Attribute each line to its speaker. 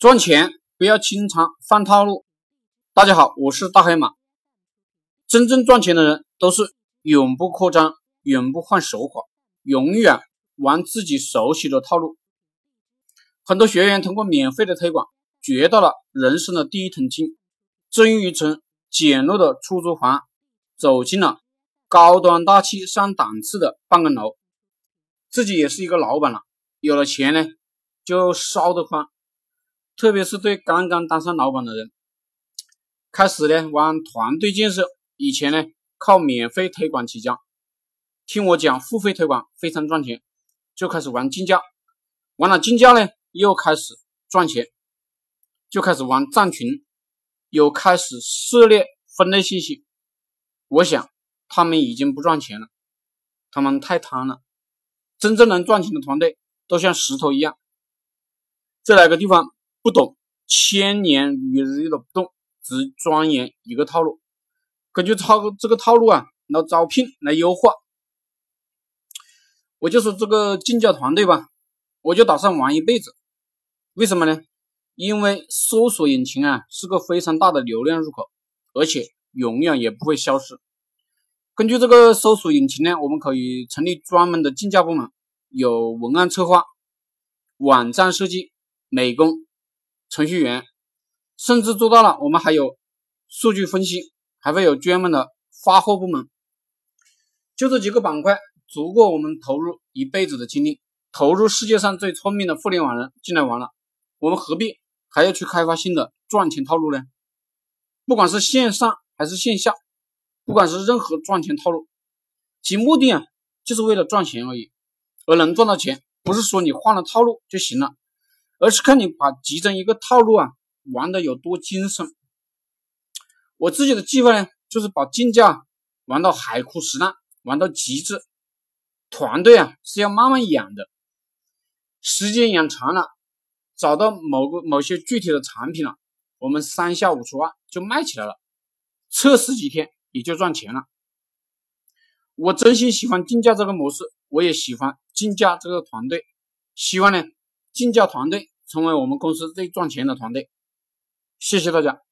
Speaker 1: 赚钱不要经常犯套路。大家好，我是大黑马。真正赚钱的人都是永不扩张、永不换手法，永远玩自己熟悉的套路。很多学员通过免费的推广，掘到了人生的第一桶金，挣一层简陋的出租房，走进了高端大气上档次的办公楼。自己也是一个老板了，有了钱呢，就烧得慌。特别是对刚刚当上老板的人，开始呢玩团队建设，以前呢靠免费推广起家，听我讲付费推广非常赚钱，就开始玩竞价，玩了竞价呢又开始赚钱，就开始玩站群，又开始涉猎分类信息。我想他们已经不赚钱了，他们太贪了。真正能赚钱的团队都像石头一样，在哪个地方？不懂千年如一日的不动，只钻研一个套路，根据套这个套路啊来招聘来优化。我就说这个竞价团队吧，我就打算玩一辈子。为什么呢？因为搜索引擎啊是个非常大的流量入口，而且永远也不会消失。根据这个搜索引擎呢，我们可以成立专门的竞价部门，有文案策划、网站设计、美工。程序员，甚至做到了，我们还有数据分析，还会有专门的发货部门。就这几个板块，足够我们投入一辈子的精力，投入世界上最聪明的互联网人进来玩了。我们何必还要去开发新的赚钱套路呢？不管是线上还是线下，不管是任何赚钱套路，其目的啊，就是为了赚钱而已。而能赚到钱，不是说你换了套路就行了。而是看你把集成一个套路啊玩的有多精深。我自己的计划呢，就是把竞价玩到海枯石烂，玩到极致。团队啊是要慢慢养的，时间养长了，找到某个某些具体的产品了，我们三下五除二就卖起来了，测试几天也就赚钱了。我真心喜欢竞价这个模式，我也喜欢竞价这个团队，希望呢竞价团队。成为我们公司最赚钱的团队，谢谢大家。